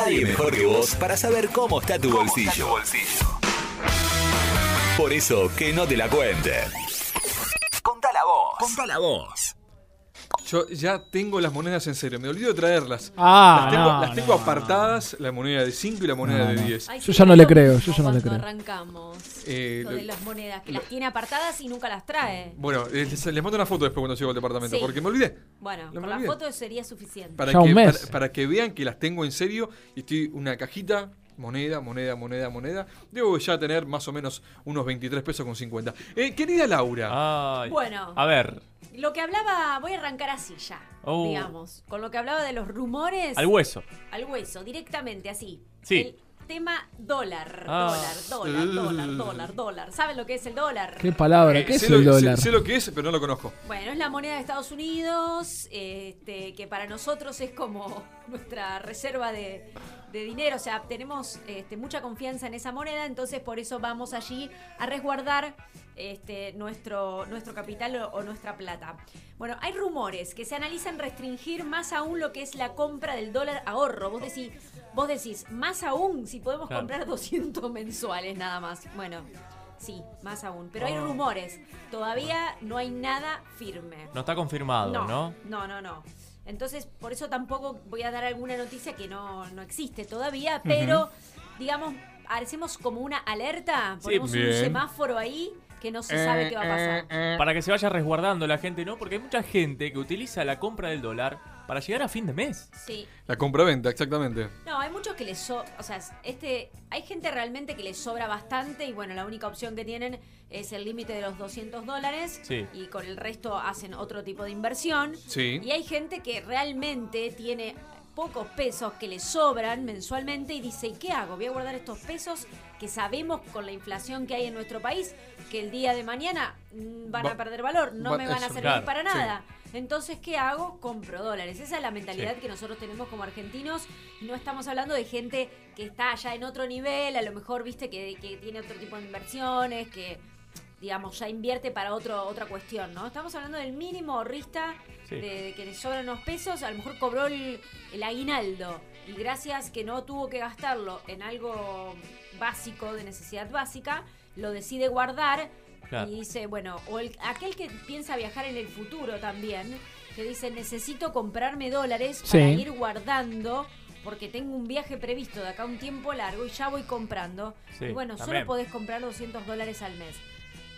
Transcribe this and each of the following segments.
Nadie mejor que vos para saber cómo está tu bolsillo. Por eso, que no te la cuente. Contala vos. Contala vos. Yo ya tengo las monedas en serio, me olvido de traerlas. Ah, las tengo, no, las tengo no, apartadas, la moneda de 5 y la moneda No, de no. 10. Ay, Yo ya no le creo, yo ya no le creo. arrancamos. Eh, Lo de las monedas, que las tiene apartadas y nunca las trae. Bueno, eh, les, les mando una foto después cuando llego al departamento, Sí. porque me olvidé. Bueno, con la olvidé. foto sería suficiente. Para Ya que, un mes. Para, para que vean que las tengo en serio y estoy una cajita, moneda, moneda, moneda, moneda. Debo ya tener más o menos unos 23 pesos con 50. Eh, querida Laura, Ay. Bueno. A ver, Lo que hablaba, voy a arrancar así ya, Oh. digamos. Con lo que hablaba de los rumores. al hueso. al hueso, directamente, así. Sí. El tema dólar, Ah. dólar, dólar, dólar, dólar, dólar. ¿Saben lo que es el dólar? ¿Qué palabra? eh, ¿Qué es sé, el lo, sé- dólar? sé lo que es, pero no lo conozco. Bueno, es la moneda de Estados Unidos, este, que para nosotros es como nuestra reserva de, de dinero, o sea, tenemos este, mucha confianza en esa moneda, entonces por eso vamos allí a resguardar este, nuestro, nuestro capital o, o nuestra plata. Bueno, hay rumores que se analizan restringir más aún lo que es la compra del dólar ahorro. Vos decís, vos decís más aún si podemos Claro. comprar 200 mensuales nada más. Bueno. Sí, más aún. Pero hay Oh. rumores. Todavía no hay nada firme. No está confirmado, ¿no? No, no, no, no. Entonces, por eso tampoco voy a dar alguna noticia que no, no existe todavía, pero, digamos, hacemos como una alerta, ponemos un semáforo ahí que no se sabe qué va a pasar. Para que se vaya resguardando la gente, ¿no? Porque hay mucha gente que utiliza la compra del dólar para llegar a fin de mes. Sí. La compra-venta, exactamente. No, hay muchos que les so o sea, este, hay gente realmente que les sobra bastante y bueno, la única opción que tienen es el límite de los 200 dólares Sí. y con el resto hacen otro tipo de inversión. Sí. Y hay gente que realmente tiene pocos pesos que le sobran mensualmente y dice, ¿y qué hago? Voy a guardar estos pesos que sabemos con la inflación que hay en nuestro país que el día de mañana mm, van Va- a perder valor, no va- me van a servir claro, para sí. Entonces, ¿qué hago? Compro dólares. Esa es la mentalidad Sí. que nosotros tenemos como argentinos. No estamos hablando de gente que está ya en otro nivel, a lo mejor, viste, que, que tiene otro tipo de inversiones, que, digamos, ya invierte para otro, otra cuestión, ¿no? Estamos hablando del mínimo ahorrista, Sí. de, de que le sobran unos pesos, a lo mejor cobró el, el aguinaldo y gracias que no tuvo que gastarlo en algo básico, de necesidad básica, lo decide guardar Claro. y dice, bueno, o el- aquel que piensa viajar en el futuro también, que dice, necesito comprarme dólares para Sí. ir guardando porque tengo un viaje previsto de acá un tiempo largo y ya voy comprando. Sí, y bueno, también. solo podés comprar 200 dólares al mes.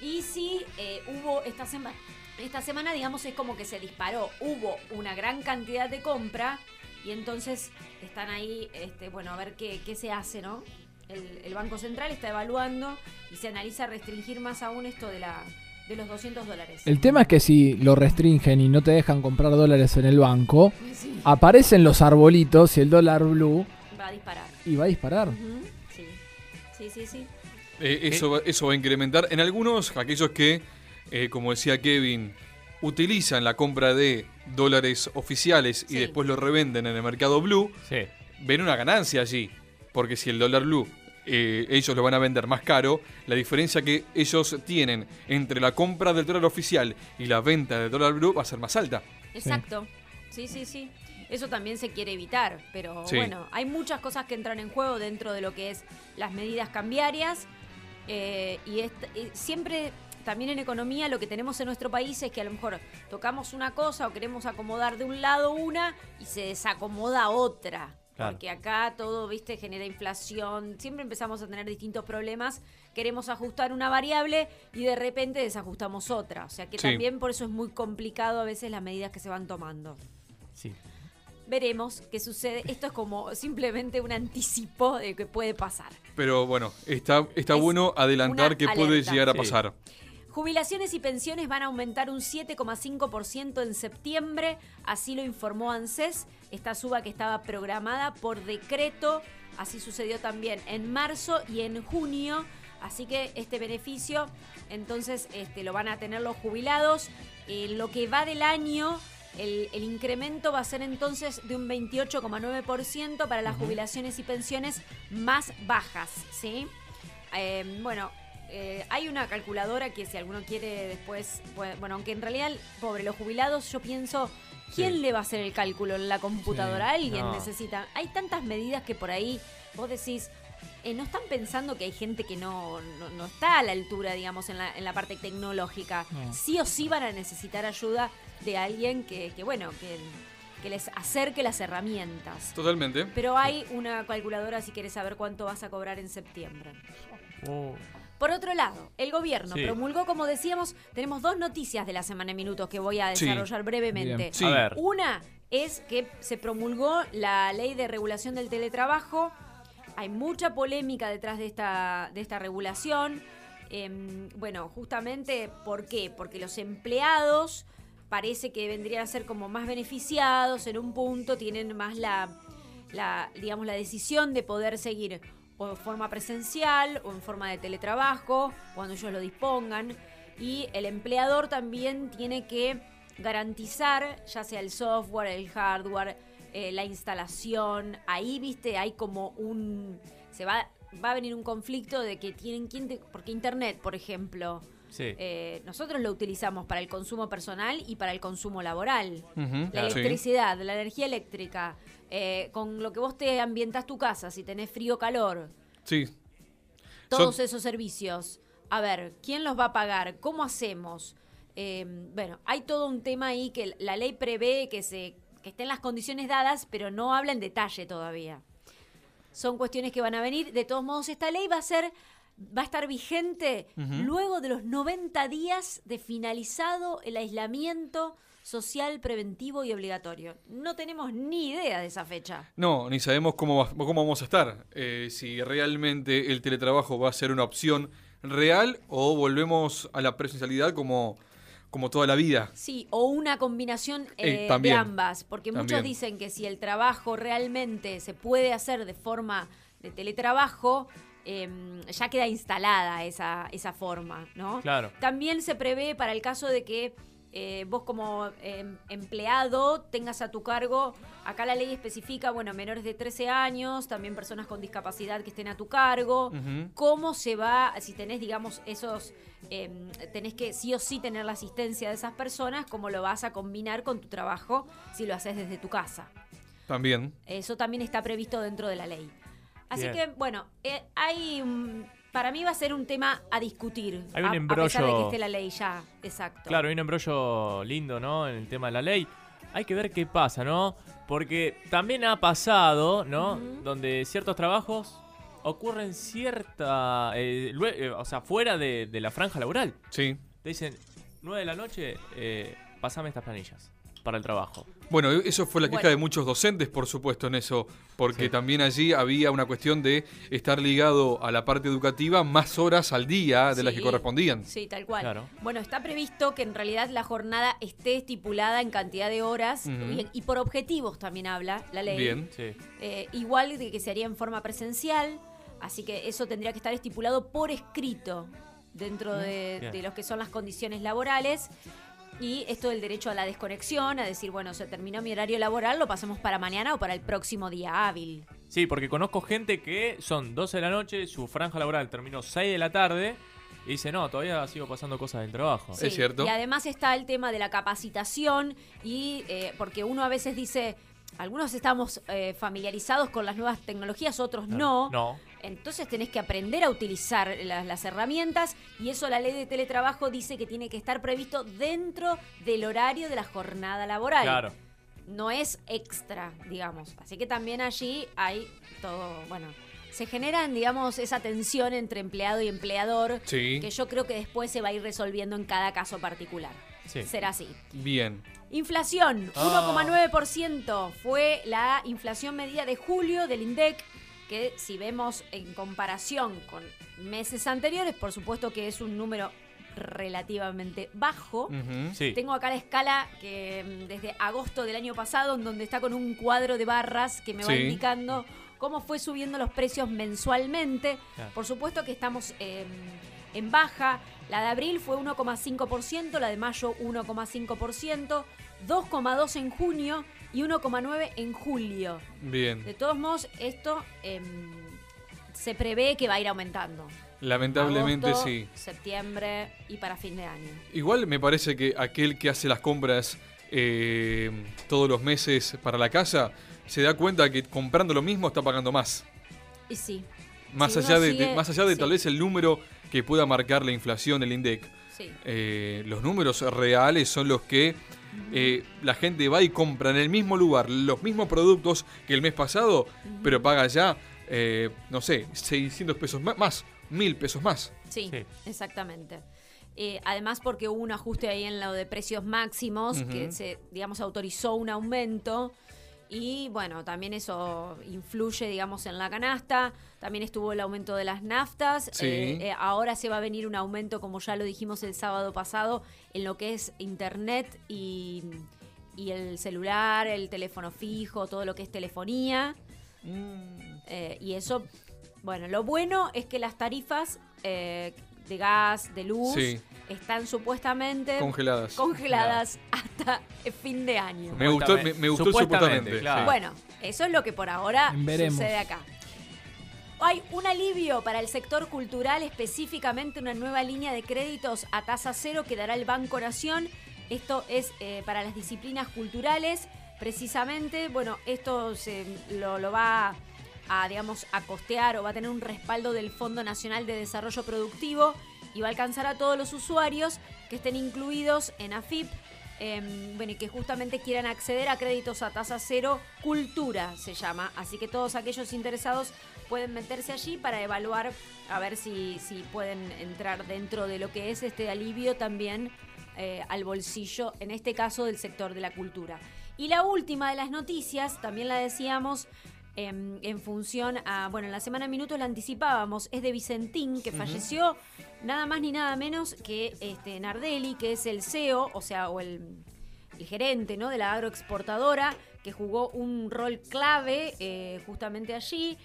Y si eh, hubo esta semana, esta semana digamos es como que se disparó, hubo una gran cantidad de compra y entonces están ahí, este, bueno, a ver qué, qué se hace, ¿no? El, el Banco Central está evaluando y se analiza restringir más aún esto de, la, de los 200 dólares. El tema es que si lo restringen y no te dejan comprar dólares en el banco, Sí, aparecen los arbolitos y el dólar blue va a disparar. y va a disparar. Sí, sí, sí. sí. Eh, eso, va- eso va a incrementar. En algunos, aquellos que, eh, como decía Kevin, utilizan la compra de dólares oficiales y Sí. después lo revenden en el mercado blue, Sí. ven una ganancia allí. Porque si el dólar blue eh, ellos lo van a vender más caro, la diferencia que ellos tienen entre la compra del dólar oficial y la venta del dólar blue va a ser más alta. Exacto. Sí, sí, sí. Eso también se quiere evitar, pero Sí. bueno, hay muchas cosas que entran en juego dentro de lo que es las medidas cambiarias eh, y siempre también en economía lo que tenemos en nuestro país es que a lo mejor tocamos una cosa o queremos acomodar de un lado una y se desacomoda otra. Claro. Porque acá todo, viste, genera inflación, siempre empezamos a tener distintos problemas, queremos ajustar una variable y de repente desajustamos otra. O sea que Sí. también por eso es muy complicado a veces las medidas que se van tomando. Sí. Veremos qué sucede. Esto es como simplemente un anticipo de que puede pasar. Pero bueno, está, está Es bueno adelantar que puede alerta. llegar a Sí. pasar. Jubilaciones y pensiones van a aumentar un 7,5% en septiembre, así lo informó ANSES, esta suba que estaba programada por decreto, así sucedió también en marzo y en junio, así que este beneficio entonces este, lo van a tener los jubilados. En lo que va del año, el, el incremento va a ser entonces de un 28,9% para las jubilaciones y pensiones más bajas, ¿sí? Eh, bueno, eh, hay una calculadora que si alguno quiere después, bueno, aunque en realidad, pobre, los jubilados, yo pienso ¿Quién Sí. le va a hacer el cálculo en la computadora? Alguien No. necesita. Hay tantas medidas que por ahí vos decís, eh, no están pensando que hay gente que no, no, no está a la altura, digamos, en la, en la parte tecnológica. No. Sí o sí van a necesitar ayuda de alguien que, que bueno, que, que les acerque las herramientas. Totalmente. Pero hay una calculadora si quieres saber cuánto vas a cobrar en septiembre. Oh. Por otro lado, el gobierno Sí. promulgó, como decíamos, tenemos dos noticias de la semana en minutos que voy a Sí. desarrollar brevemente. Sí. A ver. Una es que se promulgó la ley de regulación del teletrabajo. Hay mucha polémica detrás de esta, de esta regulación. Em, bueno, justamente, ¿por qué? Porque los empleados parece que vendrían a ser como más beneficiados en un punto, tienen más la, la, digamos, la decisión de poder seguir o en forma presencial o en forma de teletrabajo, cuando ellos lo dispongan. Y el empleador también tiene que garantizar, ya sea el software, el hardware, eh, la instalación. Ahí, viste, hay como un. Se va, va a venir un conflicto de que tienen. ¿quién te- porque Internet, por ejemplo. Sí. eh, nosotros lo utilizamos para el consumo personal y para el consumo laboral. La electricidad, la energía eléctrica, eh, con lo que vos te ambientas tu casa, si tenés frío o calor, Sí. todos Son- esos servicios. A ver, ¿quién los va a pagar? ¿Cómo hacemos? Eh, bueno, hay todo un tema ahí que la ley prevé que se que estén las condiciones dadas, pero no habla en detalle todavía. Son cuestiones que van a venir. De todos modos, esta ley va a ser va a estar vigente luego de los 90 días de finalizado el aislamiento social preventivo y obligatorio. No tenemos ni idea de esa fecha. No, ni sabemos cómo, va- cómo vamos a estar. Eh, si realmente el teletrabajo va a ser una opción real o volvemos a la presencialidad como, como toda la vida. Sí, o una combinación Eh, eh, también. de ambas, porque muchos dicen que si el trabajo realmente se puede hacer de forma de teletrabajo, eh, ya queda instalada esa, esa forma, ¿no? Claro. También se prevé para el caso de que eh, vos como em, empleado tengas a tu cargo, acá la ley especifica, bueno, menores de 13 años, también personas con discapacidad que estén a tu cargo, cómo se va, si tenés, digamos, esos, em, tenés que sí o sí tener la asistencia de esas personas, cómo lo vas a combinar con tu trabajo si lo haces desde tu casa. También. Eso también está previsto dentro de la ley. Así Bien. que, bueno, eh, hay un- para mí va a ser un tema a discutir. Hay un a, a pesar de que embrollo- esté la ley ya, exacto. Claro, hay un embrollo lindo, ¿no? En el tema de la ley. Hay que ver qué pasa, ¿no? Porque también ha pasado, ¿no? Donde ciertos trabajos ocurren cierta... eh, eh, o sea, fuera de, de la franja laboral. Sí. Te dicen, 9 de la noche, eh, pasame estas planillas para el trabajo. Bueno, eso fue la queja Bueno. de muchos docentes, por supuesto, en eso, porque Sí. también allí había una cuestión de estar ligado a la parte educativa más horas al día de las que correspondían. Sí, tal cual. Claro. Bueno, está previsto que en realidad la jornada esté estipulada en cantidad de horas y, y por objetivos también habla la ley. Bien. Sí. Eh, igual de que se haría en forma presencial, así que eso tendría que estar estipulado por escrito dentro de, de lo que son las condiciones laborales. Y esto del derecho a la desconexión, a decir, bueno, se terminó mi horario laboral, lo pasemos para mañana o para el próximo día hábil. Sí, porque conozco gente que son 12 de la noche, su franja laboral terminó 6 de la tarde y dice, no, todavía sigo pasando cosas del trabajo. Sí. Es cierto. Y además está el tema de la capacitación y eh, porque uno a veces dice, algunos estamos eh, familiarizados con las nuevas tecnologías, otros no. No. Entonces tenés que aprender a utilizar las, las herramientas y eso la ley de teletrabajo dice que tiene que estar previsto dentro del horario de la jornada laboral. Claro. No es extra, digamos. Así que también allí hay todo, bueno, se generan, digamos, esa tensión entre empleado y empleador Sí. que yo creo que después se va a ir resolviendo en cada caso particular. Sí. Será así. Bien. Inflación, Ah. 1,9% fue la inflación medida de julio del INDEC, que si vemos en comparación con meses anteriores, por supuesto que es un número relativamente bajo. Sí. Tengo acá la escala que mm, desde agosto del año pasado, en donde está con un cuadro de barras que me va indicando cómo fue subiendo los precios mensualmente. Claro. Por supuesto que estamos eh, en baja. La de abril fue 1,5%, la de mayo 1,5%, 2,2% en junio y 1,9% en julio. Bien. De todos modos, esto em, se prevé que va a ir aumentando. Lamentablemente Agosto, sí. Septiembre y para fin de año. Igual me parece que aquel que hace las compras eh, todos los meses para la casa, se da cuenta que comprando lo mismo está pagando más. Y sí, Más Si allá de, sigue- de- más allá de sí. tal vez el número que pueda marcar la inflación, el INDEC, sí. eh, los números reales son los que eh, la gente va y compra en el mismo lugar los mismos productos que el mes pasado, pero paga ya, eh, no sé, 600 pesos más, 1000 pesos más. Sí, Sí. exactamente. Eh, además porque hubo un ajuste ahí en lo de precios máximos, que se, digamos, autorizó un aumento. Y bueno, también eso influye, digamos, en la canasta. También estuvo el aumento de las naftas. Sí. Eh, eh, ahora se va a venir un aumento, como ya lo dijimos el sábado pasado, en lo que es internet y, y el celular, el teléfono fijo, todo lo que es telefonía. Eh, y eso, bueno, lo bueno es que las tarifas eh, de gas, de luz, Sí. están supuestamente Congeladas. congeladas hasta el fin de año. Me gustó, me, me gustó Supuestamente, supuestamente. claro. sí. Bueno, eso es lo que por ahora Veremos. sucede acá. Hay un alivio para el sector cultural, específicamente una nueva línea de créditos a tasa cero que dará el Banco Nación. Esto es eh, para las disciplinas culturales. Precisamente, bueno, esto se, lo, lo va a, digamos, a costear o va a tener un respaldo del Fondo Nacional de Desarrollo Productivo y va a alcanzar a todos los usuarios que estén incluidos en AFIP, eh, bueno, y que justamente quieran acceder a créditos a tasa cero, cultura se llama. Así que todos aquellos interesados pueden meterse allí para evaluar a ver si, si pueden entrar dentro de lo que es este alivio también eh, al bolsillo, en este caso del sector de la cultura. Y la última de las noticias, también la decíamos, em, en función a, bueno, en la semana minutos la anticipábamos, es de Vicentín, que falleció nada más ni nada menos que este Nardelli, que es el CEO, o sea, o el, el gerente ¿no? de la agroexportadora, que jugó un rol clave eh, justamente allí.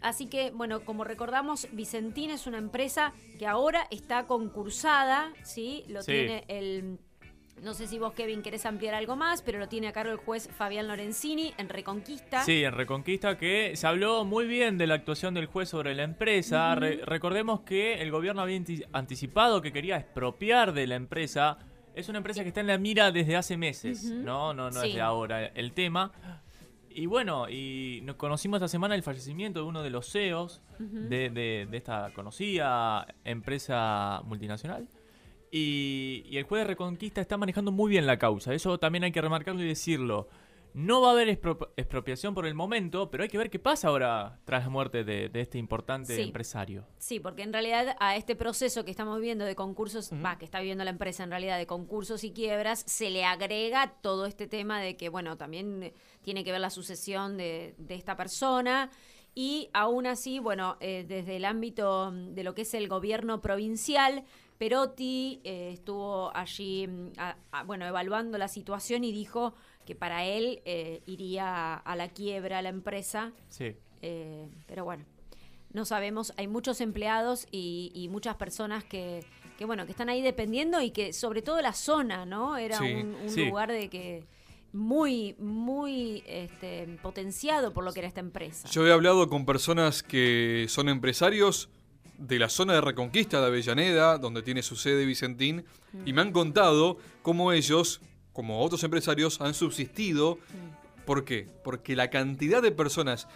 Así que, bueno, como recordamos, Vicentín es una empresa que ahora está concursada, ¿sí? Lo Sí. tiene el... No sé si vos, Kevin, querés ampliar algo más, pero lo tiene a cargo el juez Fabián Lorenzini en Reconquista. Sí, en Reconquista que se habló muy bien de la actuación del juez sobre la empresa. Re- recordemos que el gobierno había anti- anticipado que quería expropiar de la empresa. Es una empresa que está en la mira desde hace meses. ¿no? No, no Sí. es de ahora el tema. Y bueno, y nos conocimos esta semana el fallecimiento de uno de los CEOs de, de- de esta conocida empresa multinacional. Y, y el juez de Reconquista está manejando muy bien la causa. Eso también hay que remarcarlo y decirlo. No va a haber expro- expropiación por el momento, pero hay que ver qué pasa ahora tras la muerte de, de este importante Sí. empresario. Sí, porque en realidad a este proceso que estamos viviendo de concursos, va, que está viviendo la empresa en realidad de concursos y quiebras, se le agrega todo este tema de que, bueno, también tiene que ver la sucesión de, de esta persona. Y aún así, bueno, eh, desde el ámbito de lo que es el gobierno provincial, Perotti eh, estuvo allí, mm, a- a- bueno, evaluando la situación y dijo que para él eh, iría a la quiebra la empresa. Sí. Eh, pero bueno, no sabemos, hay muchos empleados y, y muchas personas que, que, bueno, que están ahí dependiendo y que sobre todo la zona, ¿no? Era Sí, un, un sí. lugar de que muy, muy este, potenciado por lo que era esta empresa. Yo he hablado con personas que son empresarios de la zona de Reconquista de Avellaneda, donde tiene su sede Vicentín, y me han contado cómo ellos, como otros empresarios, han subsistido. ¿Por qué? Porque la cantidad de personas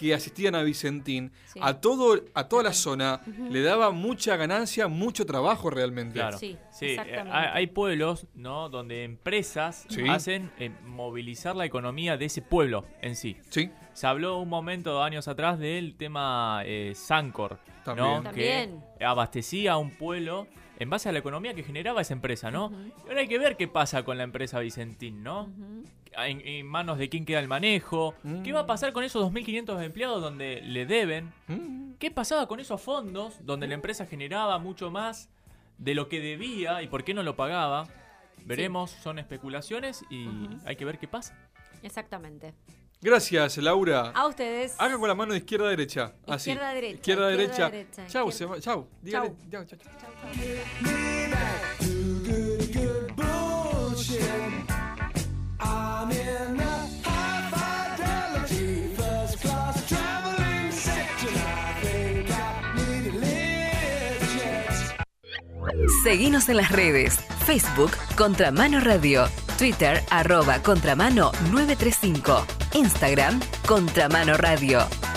que asistían a Vicentín, Sí. a todo a toda la zona, le daba mucha ganancia, mucho trabajo realmente. Claro. Sí, Sí, eh, hay, hay pueblos, ¿no? Donde empresas Sí. hacen eh, movilizar la economía de ese pueblo en sí. Sí, Se habló un momento años atrás del tema eh, Sancor, También. ¿no? También. Que abastecía a un pueblo en base a la economía que generaba esa empresa, ¿no? Y ahora hay que ver qué pasa con la empresa Vicentín, ¿no? En, en manos de quién queda el manejo. Mm. ¿Qué va a pasar con esos 2.500 empleados donde le deben? Mm. ¿Qué pasaba con esos fondos donde la empresa generaba mucho más de lo que debía y por qué no lo pagaba? Veremos, son especulaciones y hay que ver qué pasa. Exactamente. Gracias, Laura. A ustedes. Hagan con la mano izquierda derecha. Así. Izquierda, derecha, Izquierda, izquierda, derecha. derecha, Chau, izquierda. se va- chau. Dígale- Chau. chau, chau, chau. Chau, jet. Seguinos en las redes. Facebook Contramano Radio. Twitter arroba contramano 935. Instagram Contramano Radio.